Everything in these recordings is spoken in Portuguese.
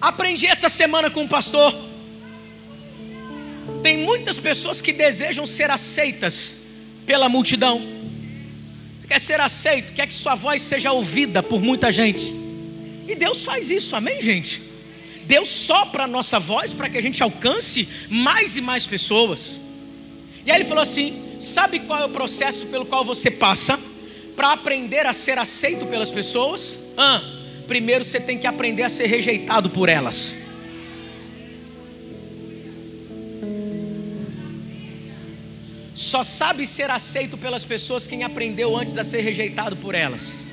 Aprendi essa semana com o pastor. Tem muitas pessoas que desejam ser aceitas pela multidão. Você quer ser aceito, quer que sua voz seja ouvida por muita gente. E Deus faz isso, amém, gente? Deus sopra a nossa voz para que a gente alcance mais e mais pessoas. E aí ele falou assim: sabe qual é o processo pelo qual você passa para aprender a ser aceito pelas pessoas? Ah, primeiro você tem que aprender a ser rejeitado por elas. Só sabe ser aceito pelas pessoas quem aprendeu antes a ser rejeitado por elas.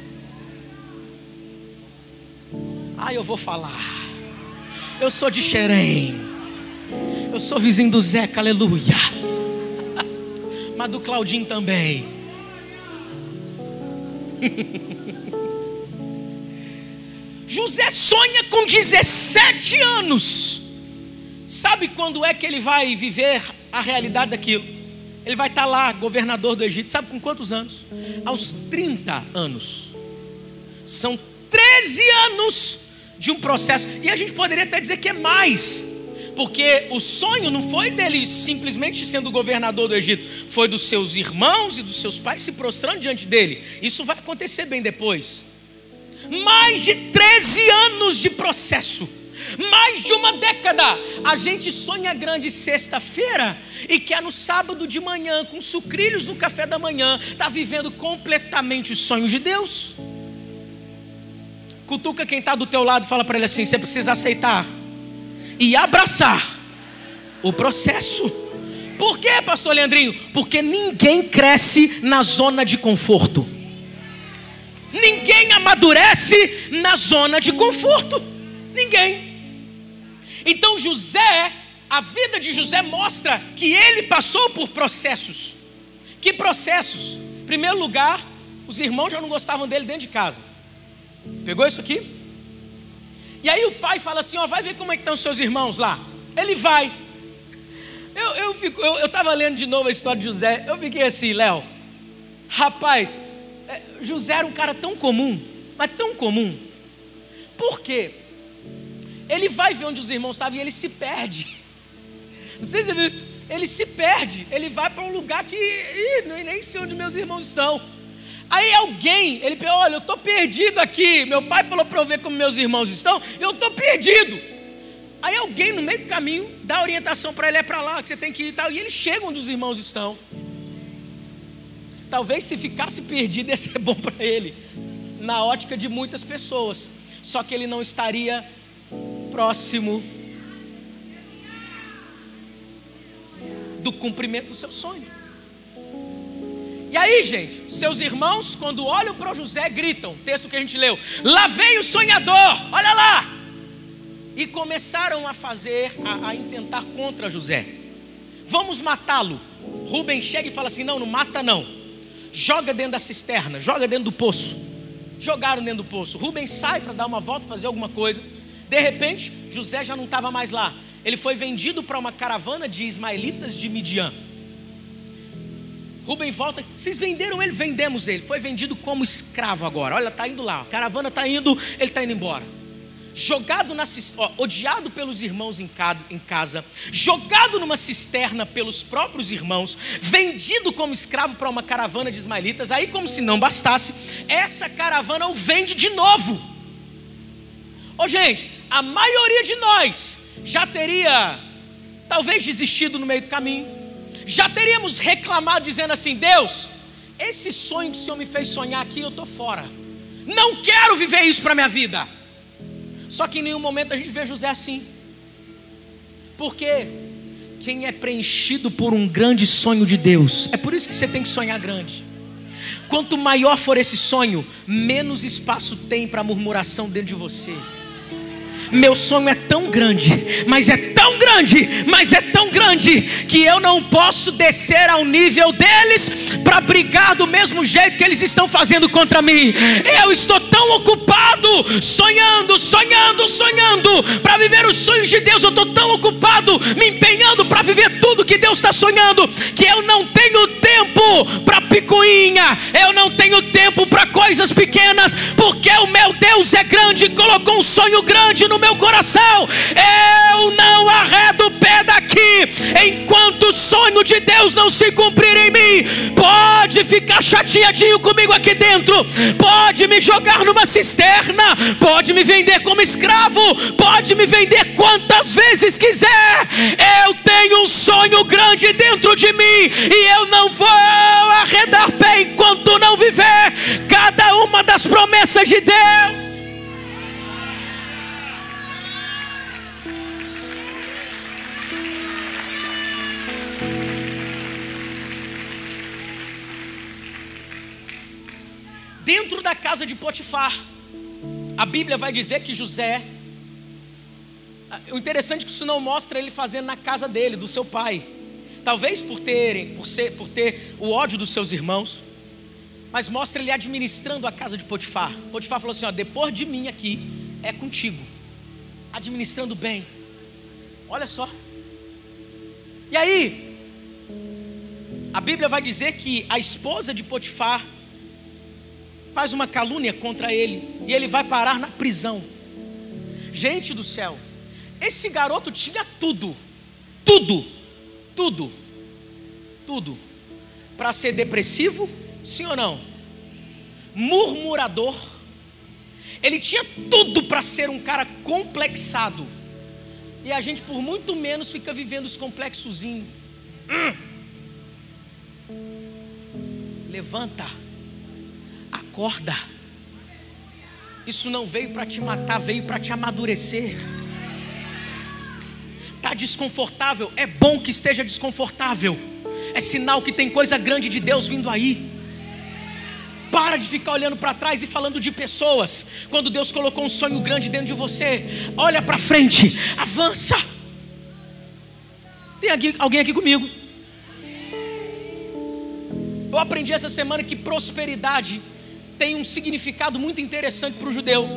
Ah, eu vou falar. Eu sou de Xerém. Eu sou vizinho do Zeca, aleluia. Mas do Claudinho também. José sonha com 17 anos. Sabe quando é que ele vai viver a realidade daquilo? Ele vai estar lá, governador do Egito. Sabe com quantos anos? Aos 30 anos. São 13 anos de um processo. E a gente poderia até dizer que é mais. Porque o sonho não foi dele simplesmente sendo governador do Egito, foi dos seus irmãos e dos seus pais se prostrando diante dele. Isso vai acontecer bem depois. Mais de 13 anos de processo, mais de uma década. A gente sonha grande sexta-feira e quer no sábado de manhã, com sucrilhos no café da manhã, está vivendo completamente os sonhos de Deus. Cutuca quem está do teu lado fala para ele assim: você precisa aceitar e abraçar o processo. Por quê, pastor Leandrinho? Porque ninguém cresce na zona de conforto. Ninguém amadurece na zona de conforto. Ninguém. Então José, a vida de José mostra que ele passou por processos. Que processos? Em primeiro lugar, os irmãos já não gostavam dele dentro de casa. Pegou isso aqui? E aí o pai fala assim: ó, vai ver como é que estão seus irmãos lá. Ele vai. Eu, eu, fico, eu, eu tava lendo de novo a história de José. Eu fiquei assim, Léo. Rapaz, José era um cara tão comum, mas tão comum. Por quê? Ele vai ver onde os irmãos estavam e ele se perde. Não sei se você viu isso. Ele se perde. Ele vai para um lugar que ih, nem sei onde meus irmãos estão. Aí alguém, ele falou: Olha, eu estou perdido aqui. Meu pai falou para eu ver como meus irmãos estão. Eu estou perdido. Aí alguém no meio do caminho dá orientação para ele: É para lá que você tem que ir e tal. E ele chega onde os irmãos estão. Talvez se ficasse perdido ia ser bom para ele, na ótica de muitas pessoas. Só que ele não estaria próximo do cumprimento do seu sonho. E aí, gente, seus irmãos, quando olham para José, gritam, texto que a gente leu: Lá vem o sonhador, olha lá! E começaram a fazer, a, a intentar contra José. Vamos matá-lo. Rubem chega e fala assim: Não, não mata não. Joga dentro da cisterna, joga dentro do poço. Jogaram dentro do poço. Rubem sai para dar uma volta, fazer alguma coisa. De repente, José já não estava mais lá. Ele foi vendido para uma caravana de ismaelitas de Midian. Rubem volta, vocês venderam ele? Vendemos ele. Foi vendido como escravo agora. Olha, está indo lá. A caravana está indo, ele está indo embora. Jogado na ó, odiado pelos irmãos em casa, jogado numa cisterna pelos próprios irmãos, vendido como escravo para uma caravana de ismaelitas. Aí, como se não bastasse, essa caravana o vende de novo. Ô, gente, a maioria de nós já teria talvez desistido no meio do caminho já teríamos reclamado dizendo assim: Deus, esse sonho que o Senhor me fez sonhar aqui, eu estou fora. Não quero viver isso para minha vida. Só que em nenhum momento a gente vê José assim. Porque quem é preenchido por um grande sonho de Deus, é por isso que você tem que sonhar grande. Quanto maior for esse sonho, menos espaço tem para murmuração dentro de você. Meu sonho é tão grande, mas é tão grande, mas é tão grande que eu não posso descer ao nível deles para brigar do mesmo jeito que eles estão fazendo contra mim. Eu estou tão ocupado sonhando, sonhando, sonhando para viver os sonhos de Deus. Eu estou tão ocupado me empenhando para viver tudo que Deus está sonhando que eu não tenho tempo para picuinha, eu não tenho tempo para coisas pequenas, porque o meu Deus é grande e colocou um sonho grande no meu coração. Eu não arredo o pé daqui enquanto o sonho de Deus não se cumprir em mim. Pode ficar chateadinho comigo aqui dentro, pode me jogar numa cisterna, pode me vender como escravo, pode me vender quantas vezes quiser. Eu tenho um sonho grande dentro de mim e eu não vou arredar pé enquanto não viver cada uma das promessas de Deus. Dentro da casa de Potifar, a Bíblia vai dizer que José. O interessante é que isso não mostra ele fazendo na casa dele, do seu pai. Talvez por terem, por ser, por ter o ódio dos seus irmãos, mas mostra ele administrando a casa de Potifar. Potifar falou assim: ó, depois de mim aqui é contigo, administrando bem. Olha só. E aí, a Bíblia vai dizer que a esposa de Potifar faz uma calúnia contra ele e ele vai parar na prisão. Gente do céu, esse garoto tinha tudo, tudo, tudo, tudo, para ser depressivo, sim ou não? Murmurador, ele tinha tudo para ser um cara complexado, e a gente por muito menos fica vivendo os complexozinhos. Hum. Levanta acorda. Isso não veio para te matar, veio para te amadurecer. Está desconfortável, é bom que esteja desconfortável. É sinal que tem coisa grande de Deus vindo aí. Para de ficar olhando para trás e falando de pessoas. Quando Deus colocou um sonho grande dentro de você, olha para frente, avança. Tem aqui, alguém aqui comigo? Eu aprendi essa semana que prosperidade tem um significado muito interessante para o judeu.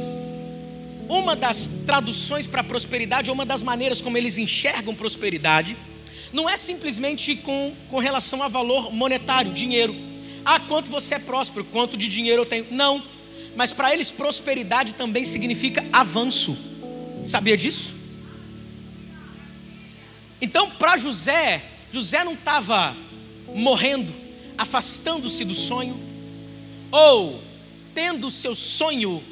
Uma das traduções para prosperidade, ou uma das maneiras como eles enxergam prosperidade, não é simplesmente com, com relação a valor monetário, dinheiro. Ah, quanto você é próspero, quanto de dinheiro eu tenho. Não. Mas para eles, prosperidade também significa avanço. Sabia disso? Então, para José, José não estava morrendo, afastando-se do sonho, ou tendo seu sonho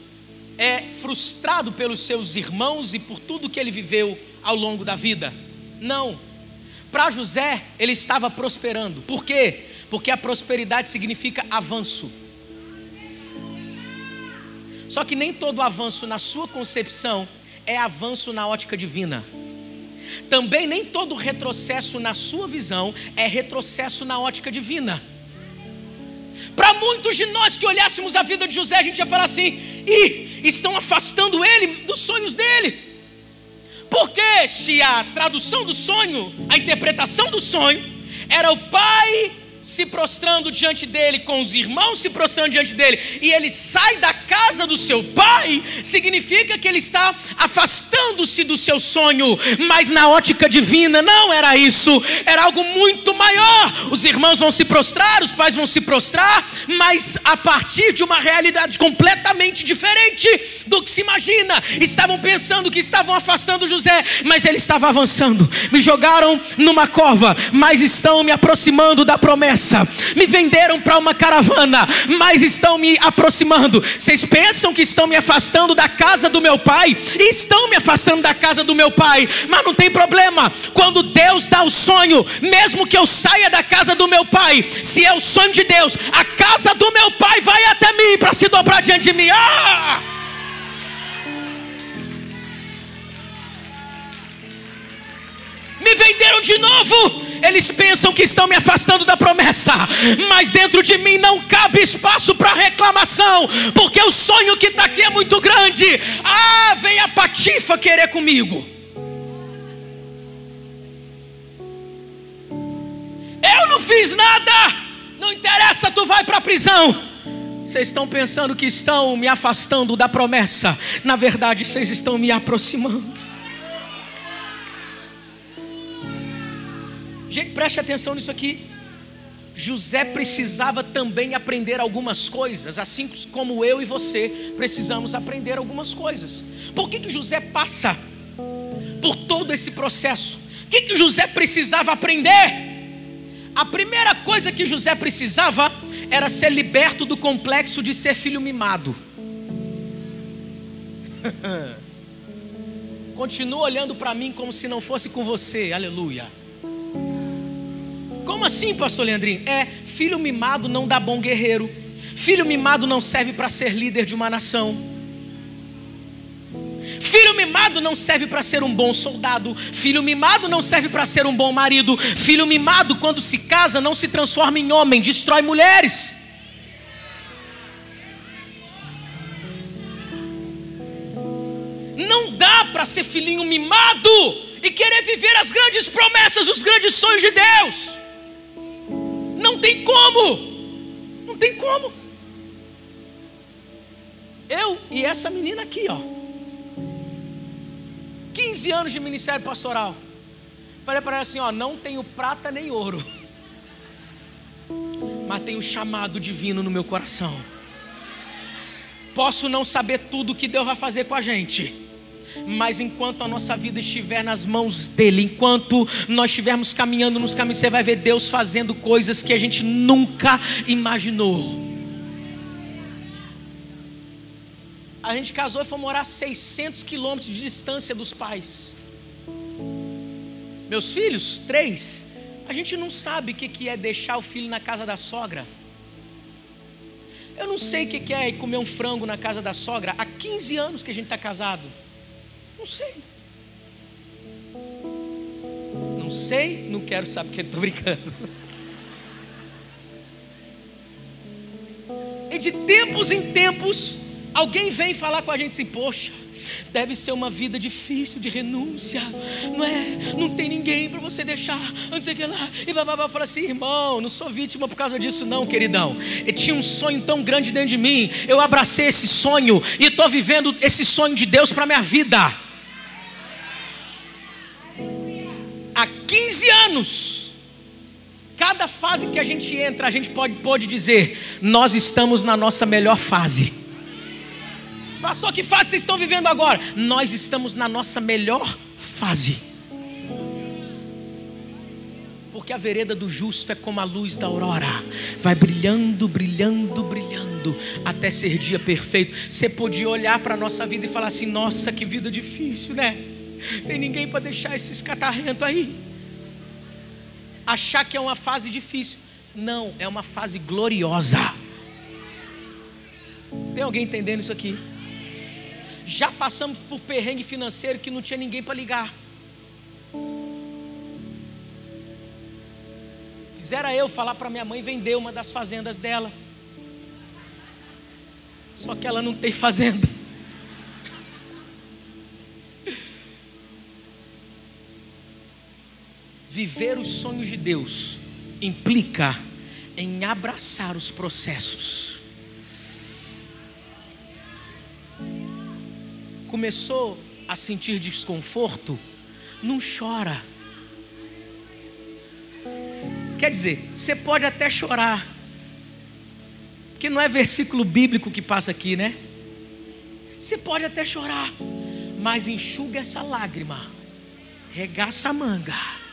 é frustrado pelos seus irmãos e por tudo que ele viveu ao longo da vida. Não. Para José, ele estava prosperando. Por quê? Porque a prosperidade significa avanço. Só que nem todo avanço na sua concepção é avanço na ótica divina. Também nem todo retrocesso na sua visão é retrocesso na ótica divina. Para muitos de nós que olhássemos a vida de José, a gente ia falar assim: e estão afastando ele dos sonhos dele. Porque se a tradução do sonho, a interpretação do sonho, era o pai se prostrando diante dele, com os irmãos se prostrando diante dele, e ele sai da casa do seu pai, significa que ele está afastando-se do seu sonho, mas na ótica divina não era isso, era algo muito maior. Os irmãos vão se prostrar, os pais vão se prostrar, mas a partir de uma realidade completamente diferente do que se imagina. Estavam pensando que estavam afastando José, mas ele estava avançando. Me jogaram numa cova, mas estão me aproximando da promessa me venderam para uma caravana, mas estão me aproximando. Vocês pensam que estão me afastando da casa do meu pai? Estão me afastando da casa do meu pai, mas não tem problema. Quando Deus dá o sonho, mesmo que eu saia da casa do meu pai, se é o sonho de Deus, a casa do meu pai vai até mim para se dobrar diante de mim. Ah! Me venderam de novo. Eles pensam que estão me afastando da promessa, mas dentro de mim não cabe espaço para reclamação, porque o sonho que está aqui é muito grande. Ah, vem a patifa querer comigo. Eu não fiz nada, não interessa, tu vai para a prisão. Vocês estão pensando que estão me afastando da promessa, na verdade, vocês estão me aproximando. Gente, preste atenção nisso aqui. José precisava também aprender algumas coisas, assim como eu e você precisamos aprender algumas coisas. Por que, que José passa por todo esse processo? O que, que José precisava aprender? A primeira coisa que José precisava era ser liberto do complexo de ser filho mimado. Continua olhando para mim como se não fosse com você, aleluia. Como assim, pastor Leandrinho? É, filho mimado não dá bom guerreiro. Filho mimado não serve para ser líder de uma nação. Filho mimado não serve para ser um bom soldado. Filho mimado não serve para ser um bom marido. Filho mimado, quando se casa, não se transforma em homem, destrói mulheres. Não dá para ser filhinho mimado e querer viver as grandes promessas, os grandes sonhos de Deus. Tem como. Não tem como. Eu e essa menina aqui, ó. 15 anos de ministério pastoral. Falei para ela assim: ó, não tenho prata nem ouro, mas tenho chamado divino no meu coração. Posso não saber tudo que Deus vai fazer com a gente, mas enquanto a nossa vida estiver nas mãos dEle, enquanto nós estivermos caminhando nos caminhos, você vai ver Deus fazendo coisas que a gente nunca imaginou. A gente casou e foi morar 600 quilômetros de distância dos pais. Meus filhos, três, a gente não sabe o que é deixar o filho na casa da sogra. Eu não sei o que é comer um frango na casa da sogra. Há 15 anos que a gente está casado. Não sei. Não sei, não quero saber porque estou brincando. E de tempos em tempos, Alguém vem falar com a gente assim, poxa, deve ser uma vida difícil de renúncia, não é? Não tem ninguém para você deixar, o que lá. E babá fala assim, irmão, não sou vítima por causa disso, não, queridão. Eu tinha um sonho tão grande dentro de mim, eu abracei esse sonho e estou vivendo esse sonho de Deus para minha vida. Há 15 anos. Cada fase que a gente entra, a gente pode, pode dizer: nós estamos na nossa melhor fase. Pastor, que fase vocês estão vivendo agora? Nós estamos na nossa melhor fase. Porque a vereda do justo é como a luz da aurora, vai brilhando, brilhando, brilhando, até ser dia perfeito. Você podia olhar para a nossa vida e falar assim: nossa, que vida difícil, né? Tem ninguém para deixar esses catarrentos aí. Achar que é uma fase difícil. Não, é uma fase gloriosa. Tem alguém entendendo isso aqui? Já passamos por perrengue financeiro que não tinha ninguém para ligar. Quisera eu falar para minha mãe vender uma das fazendas dela. Só que ela não tem fazenda. Viver os sonhos de Deus implica em abraçar os processos. começou a sentir desconforto, não chora. Quer dizer, você pode até chorar, porque não é versículo bíblico que passa aqui, né? Você pode até chorar, mas enxuga essa lágrima, regaça a manga,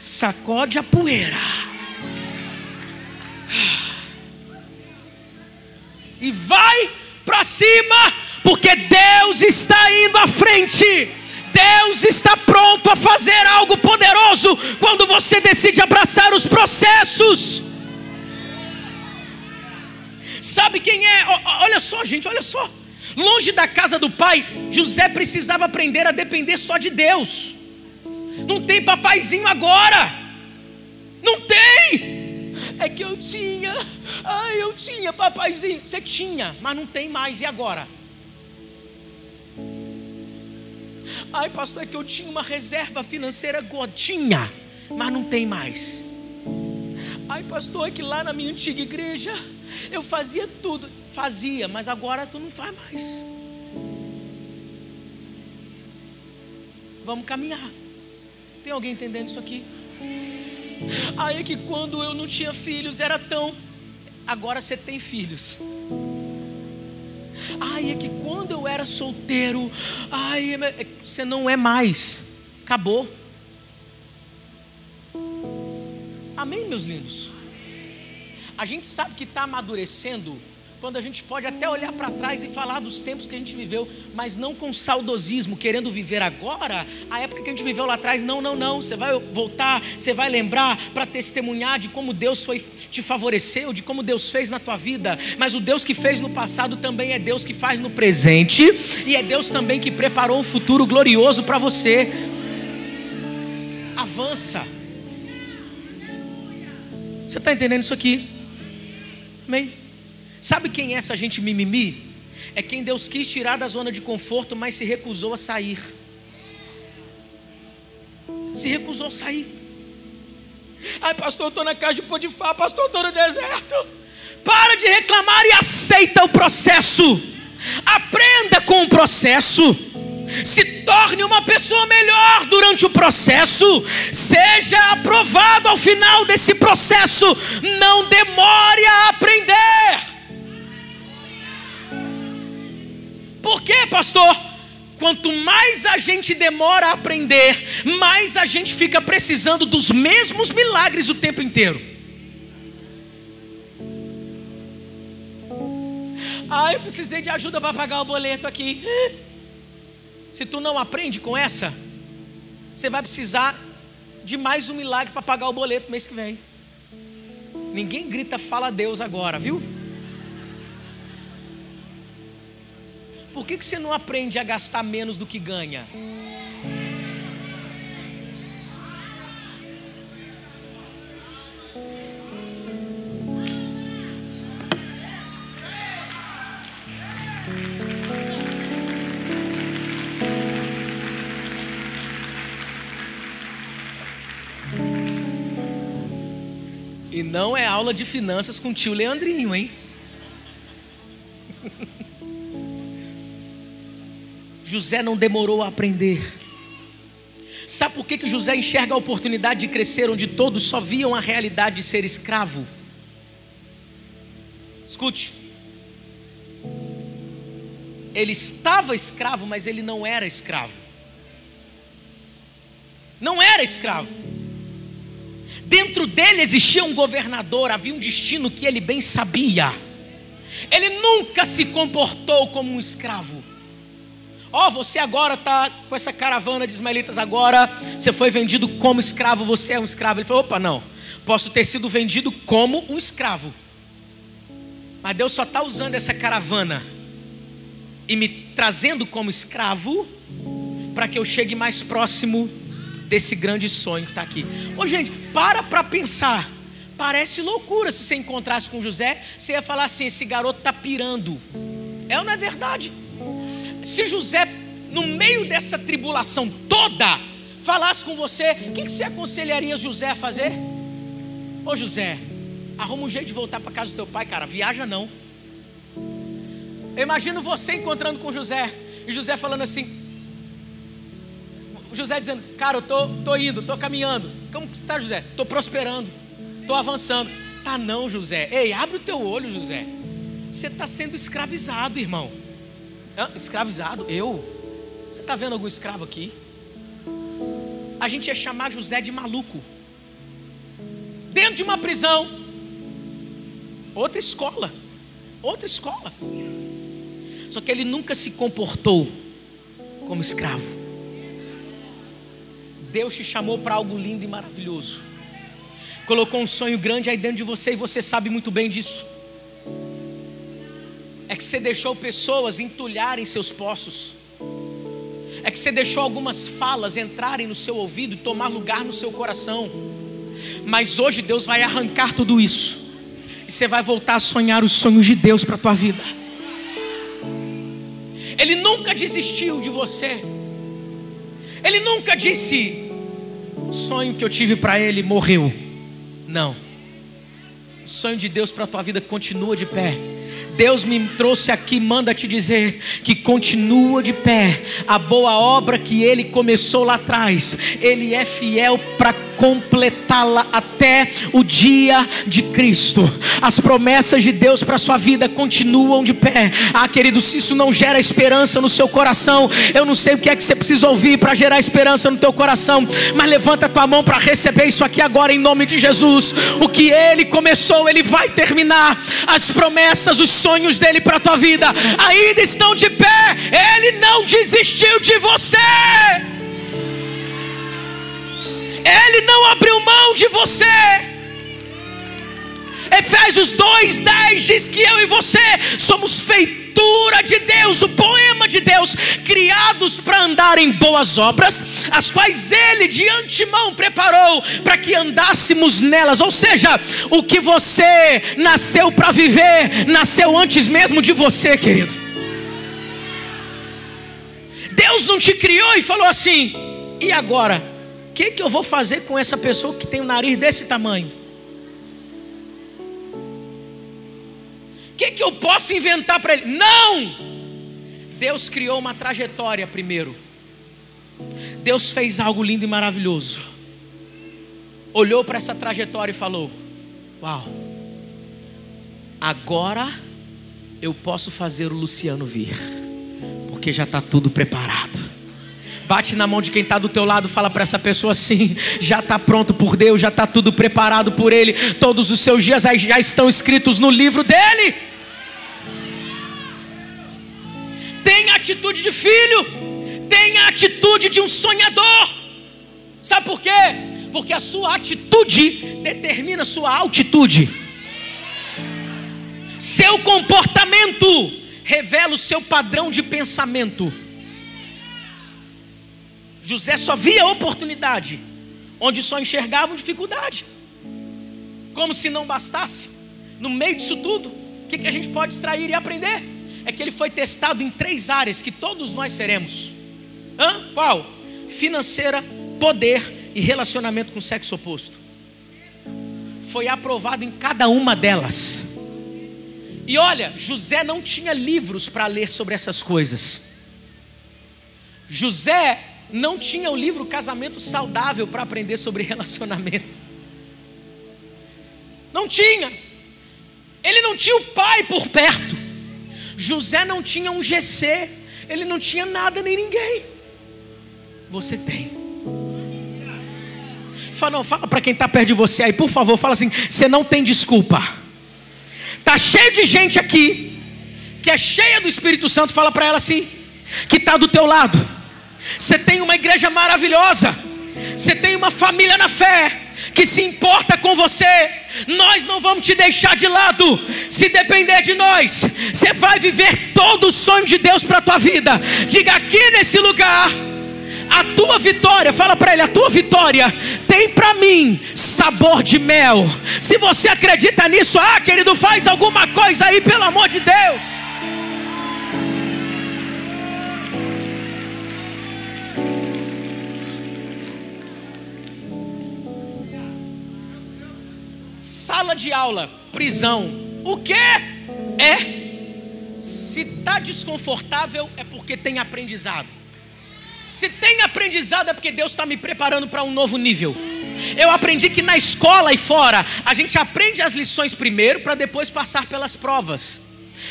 sacode a poeira, e vai para cima porque Deus está indo à frente. Deus está pronto a fazer algo poderoso quando você decide abraçar os processos. Sabe quem é? Olha só, gente, olha só. Longe da casa do pai, José precisava aprender a depender só de Deus. Não tem papaizinho agora. Não tem. É que eu tinha. Ai, eu tinha papaizinho. Você tinha, mas não tem mais. E agora? Ai, pastor, é que eu tinha uma reserva financeira godinha, mas não tem mais. Ai, pastor, é que lá na minha antiga igreja eu fazia tudo. Fazia, mas agora tu não faz mais. Vamos caminhar. Tem alguém entendendo isso aqui? Ai, é que quando eu não tinha filhos era tão. Agora você tem filhos. Ai, é que quando eu era solteiro, ai, é, é, você não é mais. Acabou. Amém, meus lindos? A gente sabe que está amadurecendo quando a gente pode até olhar para trás e falar dos tempos que a gente viveu, mas não com saudosismo, querendo viver agora a época que a gente viveu lá atrás. Não, não, não. Você vai voltar, você vai lembrar para testemunhar de como Deus foi te favoreceu, de como Deus fez na tua vida. Mas o Deus que fez no passado também é Deus que faz no presente e é Deus também que preparou um futuro glorioso para você. Avança. Você está entendendo isso aqui? Amém? Sabe quem é essa gente mimimi? É quem Deus quis tirar da zona de conforto, mas se recusou a sair. Se recusou a sair. Ai, pastor, eu estou na casa de Podifar, pastor, estou no deserto. Para de reclamar e aceita o processo. Aprenda com o processo. Se torne uma pessoa melhor durante o processo. Seja aprovado ao final desse processo. Não demore a aprender. Por quê, pastor? Quanto mais a gente demora a aprender, mais a gente fica precisando dos mesmos milagres o tempo inteiro. Ah, eu precisei de ajuda para pagar o boleto aqui. Se tu não aprende com essa, você vai precisar de mais um milagre para pagar o boleto mês que vem. Ninguém grita, fala a Deus agora, viu? Por que, que você não aprende a gastar menos do que ganha? E não é aula de finanças com o tio Leandrinho, hein? José não demorou a aprender. Sabe por que, que José enxerga a oportunidade de crescer onde todos só viam a realidade de ser escravo? Escute. Ele estava escravo, mas ele não era escravo. Não era escravo. Dentro dele existia um governador, havia um destino que ele bem sabia. Ele nunca se comportou como um escravo. Ó, oh, você agora está com essa caravana de ismaelitas agora, você foi vendido como escravo, você é um escravo. Ele falou: opa, não, posso ter sido vendido como um escravo. Mas Deus só está usando essa caravana e me trazendo como escravo para que eu chegue mais próximo desse grande sonho que está aqui. Ô gente, para para pensar. Parece loucura se você encontrasse com José, você ia falar assim: esse garoto está pirando. É ou não é verdade? Se José, no meio dessa tribulação toda, falasse com você, o que, você aconselharia José a fazer? Ô José, arruma um jeito de voltar para casa do teu pai, cara, viaja não. Eu imagino você encontrando com José, e José falando assim, José dizendo, cara, eu tô, tô indo, tô caminhando. Como que está, José? Tô prosperando, tô avançando. Tá não, José. Ei, abre o teu olho, José. Você está sendo escravizado, irmão. Ah, escravizado? Eu? Você está vendo algum escravo aqui? A gente ia chamar José de maluco. Dentro de uma prisão. Outra escola. Outra escola. Só que ele nunca se comportou como escravo. Deus te chamou para algo lindo e maravilhoso. Colocou um sonho grande aí dentro de você e você sabe muito bem disso é que você deixou pessoas entulharem seus poços, é que você deixou algumas falas entrarem no seu ouvido e tomar lugar no seu coração. Mas hoje Deus vai arrancar tudo isso, e você vai voltar a sonhar os sonhos de Deus para a tua vida. Ele nunca desistiu de você, Ele nunca disse: o sonho que eu tive para Ele morreu. Não, o sonho de Deus para a tua vida continua de pé Deus me trouxe aqui, manda te dizer que continua de pé a boa obra que Ele começou lá atrás, Ele é fiel para completá-la até o dia de Cristo. As promessas de Deus para sua vida continuam de pé. Ah, querido, se isso não gera esperança no seu coração, eu não sei o que é que você precisa ouvir para gerar esperança no teu coração, mas levanta tua mão para receber isso aqui agora em nome de Jesus. O que ele começou, ele vai terminar. As promessas, os sonhos dele para a tua vida ainda estão de pé. Ele não desistiu de você. Ele não abriu mão de você. Efésios 2:10 diz que eu e você somos feitura de Deus, o poema de Deus, criados para andar em boas obras, as quais ele de antemão preparou para que andássemos nelas. Ou seja, o que você nasceu para viver, nasceu antes mesmo de você, querido. Deus não te criou e falou assim: "E agora? que, que eu vou fazer com essa pessoa que tem o um nariz desse tamanho? Que, que eu posso inventar para ele? Não! Deus criou uma trajetória primeiro. Deus fez algo lindo e maravilhoso. Olhou para essa trajetória e falou: Uau, agora eu posso fazer o Luciano vir, porque já está tudo preparado. Bate na mão de quem está do teu lado, fala para essa pessoa assim: já está pronto por Deus, já está tudo preparado por Ele, todos os seus dias já estão escritos no livro dele. Atitude de filho, tenha atitude de um sonhador. Sabe por quê? Porque a sua atitude determina a sua altitude. Seu comportamento revela o seu padrão de pensamento. José só via oportunidade, onde só enxergavam dificuldade. Como se não bastasse, no meio disso tudo, o que, que a gente pode extrair e aprender? É que ele foi testado em três áreas que todos nós seremos. Hã? Qual? Financeira, poder e relacionamento com o sexo oposto. Foi aprovado em cada uma delas. E olha, José não tinha livros para ler sobre essas coisas. José não tinha o livro Casamento Saudável para aprender sobre relacionamento. Não tinha. Ele não tinha o pai por perto. José não tinha um GC. Ele não tinha nada nem ninguém. Você tem. Fala, não, fala para quem está perto de você aí, por favor, fala assim: você não tem desculpa. Tá cheio de gente aqui que é cheia do Espírito Santo. Fala para ela assim, que está do teu lado você tem uma igreja maravilhosa. Você tem uma família na fé que se importa com você. Nós não vamos te deixar de lado. Se depender de nós, você vai viver todo o sonho de Deus para a tua vida. Diga aqui nesse lugar. A tua vitória, fala para ele, a tua vitória tem para mim sabor de mel. Se você acredita nisso, ah, querido, faz alguma coisa aí, pelo amor de Deus. Sala de aula, prisão. O que é? Se está desconfortável é porque tem aprendizado. Se tem aprendizado é porque Deus está me preparando para um novo nível. Eu aprendi que na escola e fora a gente aprende as lições primeiro para depois passar pelas provas.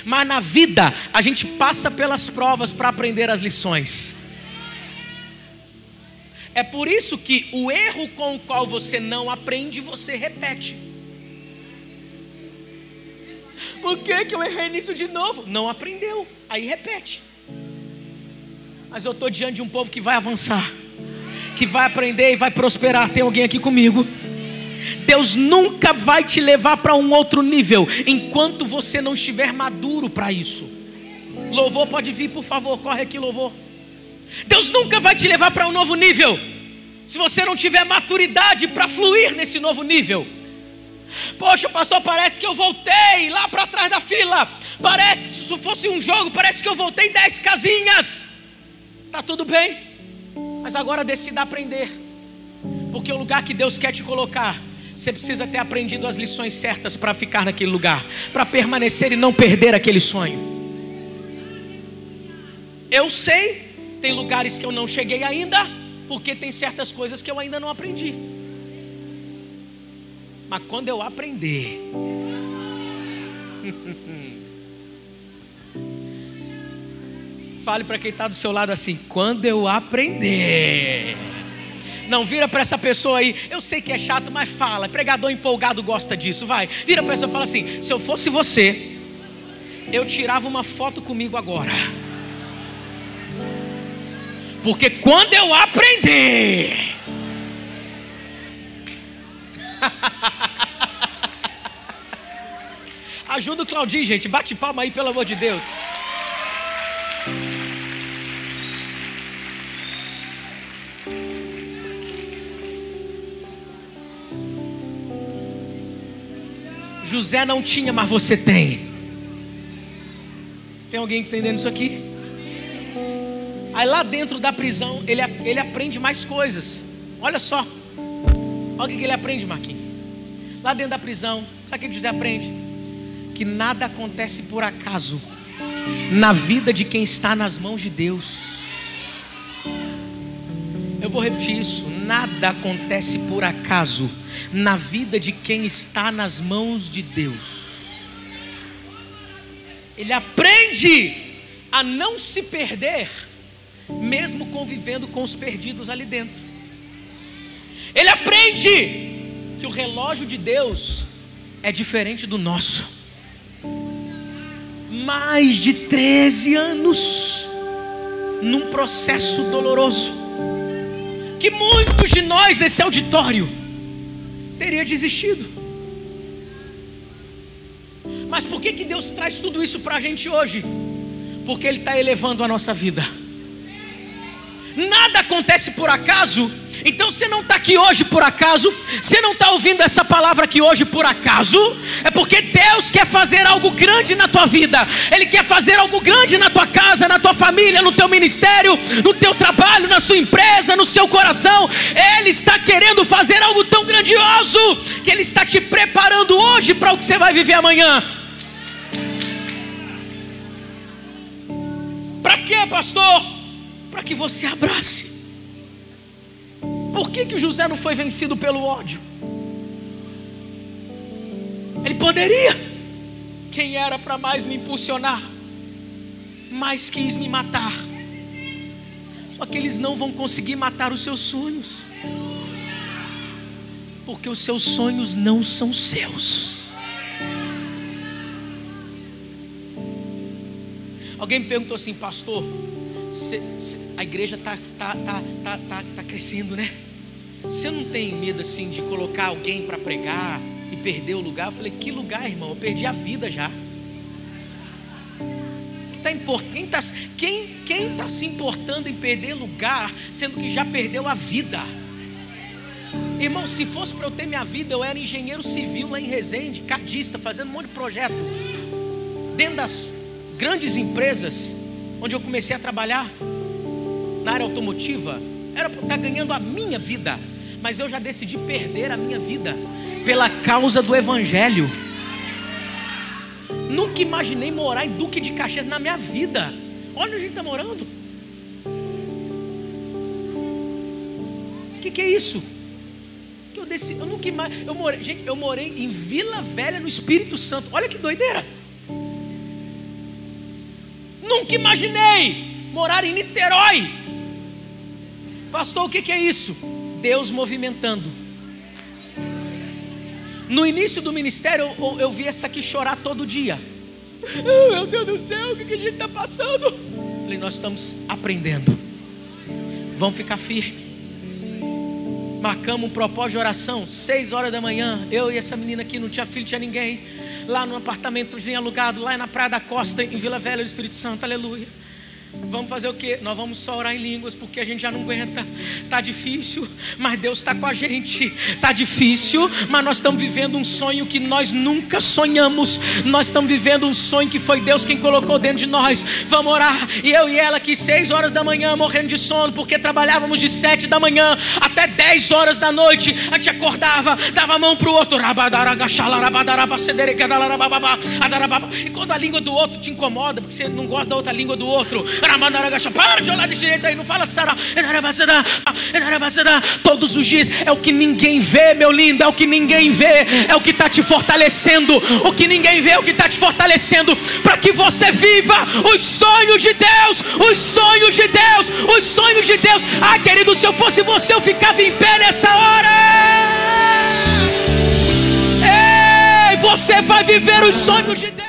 Mas na vida a gente passa pelas provas para aprender as lições. É por isso que o erro com o qual você não aprende, você repete. Por que, que eu errei nisso de novo? Não aprendeu. Aí repete. Mas eu estou diante de um povo que vai avançar, que vai aprender e vai prosperar. Tem alguém aqui comigo? Deus nunca vai te levar para um outro nível enquanto você não estiver maduro para isso. Louvor pode vir, por favor, corre aqui, louvor. Deus nunca vai te levar para um novo nível se você não tiver maturidade para fluir nesse novo nível. Poxa, pastor, parece que eu voltei lá para trás da fila. Parece que se fosse um jogo, parece que eu voltei dez casinhas. Tá tudo bem, mas agora decida aprender, porque o lugar que Deus quer te colocar Você precisa ter aprendido as lições certas para ficar naquele lugar, para permanecer e não perder aquele sonho. Eu sei, tem lugares que eu não cheguei ainda, porque tem certas coisas que eu ainda não aprendi. Mas quando eu aprender, fale para quem está do seu lado assim: quando eu aprender. Não, vira para essa pessoa aí. Eu sei que é chato, mas fala. Pregador empolgado gosta disso. Vai. Vira para essa pessoa e fala assim: se eu fosse você, eu tirava uma foto comigo agora. Porque quando eu aprender. Ajuda o Claudinho, gente. Bate palma aí, pelo amor de Deus. José não tinha, mas você tem. Tem alguém entendendo isso aqui? Aí lá dentro da prisão, ele, ele aprende mais coisas. Olha só. Olha o que ele aprende, Marquinhos. Lá dentro da prisão, sabe o que José aprende? Que nada acontece por acaso na vida de quem está nas mãos de Deus. Eu vou repetir isso: nada acontece por acaso na vida de quem está nas mãos de Deus. Ele aprende a não se perder, mesmo convivendo com os perdidos ali dentro. Ele aprende que o relógio de Deus é diferente do nosso. Mais de 13 anos num processo doloroso que muitos de nós nesse auditório teria desistido. Mas por que, que Deus traz tudo isso para a gente hoje? Porque Ele está elevando a nossa vida. Nada acontece por acaso então você não está aqui hoje por acaso, você não está ouvindo essa palavra aqui hoje por acaso, é porque Deus quer fazer algo grande na tua vida, Ele quer fazer algo grande na tua casa, na tua família, no teu ministério, no teu trabalho, na sua empresa, no seu coração. Ele está querendo fazer algo tão grandioso que Ele está te preparando hoje para o que você vai viver amanhã. Para quê, pastor? Para que você abrace. Por que, que José não foi vencido pelo ódio? Ele poderia. Quem era para mais me impulsionar, mais quis me matar. Só que eles não vão conseguir matar os seus sonhos, porque os seus sonhos não são seus. Alguém me perguntou assim, pastor, a igreja está tá, tá, tá, tá, tá crescendo, né? Você não tem medo assim de colocar alguém para pregar e perder o lugar? Eu falei, que lugar, irmão? Eu perdi a vida já. Tá quem está quem, quem tá se importando em perder lugar, sendo que já perdeu a vida? Irmão, se fosse para eu ter minha vida, eu era engenheiro civil lá em Resende, cadista, fazendo um monte de projeto. Dentro das grandes empresas onde eu comecei a trabalhar, na área automotiva, era para estar ganhando a minha vida, mas eu já decidi perder a minha vida pela causa do Evangelho. Nunca imaginei morar em Duque de Caxias na minha vida. Olha onde a gente está morando. O que, que, é isso? Que eu decidi, eu nunca imaginei. Eu morei, gente, eu morei em Vila Velha no Espírito Santo. Olha que doideira. Nunca imaginei morar em Niterói. Pastor, o que é isso? Deus movimentando. No início do ministério, eu, eu vi essa aqui chorar todo dia. Oh, meu Deus do céu, o que, a gente está passando? Falei, nós estamos aprendendo. Vamos ficar firmes. Marcamos um propósito de oração, seis horas da manhã. Eu e essa menina aqui, não tinha filho, tinha ninguém. Lá no apartamentozinho alugado, lá na Praia da Costa, em Vila Velha do Espírito Santo, aleluia. Vamos fazer o quê? Nós vamos só orar em línguas, porque a gente já não aguenta. Tá difícil, mas Deus está com a gente. Tá difícil, mas nós estamos vivendo um sonho que nós nunca sonhamos. Nós estamos vivendo um sonho que foi Deus quem colocou dentro de nós. Vamos orar. E eu e ela aqui, seis horas da manhã, morrendo de sono, porque trabalhávamos de sete da manhã até dez horas da noite. A gente acordava, dava a mão para o outro. E quando a língua do outro te incomoda, porque você não gosta da outra língua do outro. Para de olhar desse jeito aí, não fala Sara. Todos os dias é o que ninguém vê, meu lindo, é o que ninguém vê, é o que está te fortalecendo. O que ninguém vê é o que está te fortalecendo para que você viva os sonhos de Deus, os sonhos de Deus, os sonhos de Deus. Ah, querido, se eu fosse você, eu ficava em pé nessa hora. Ei, você vai viver os sonhos de Deus.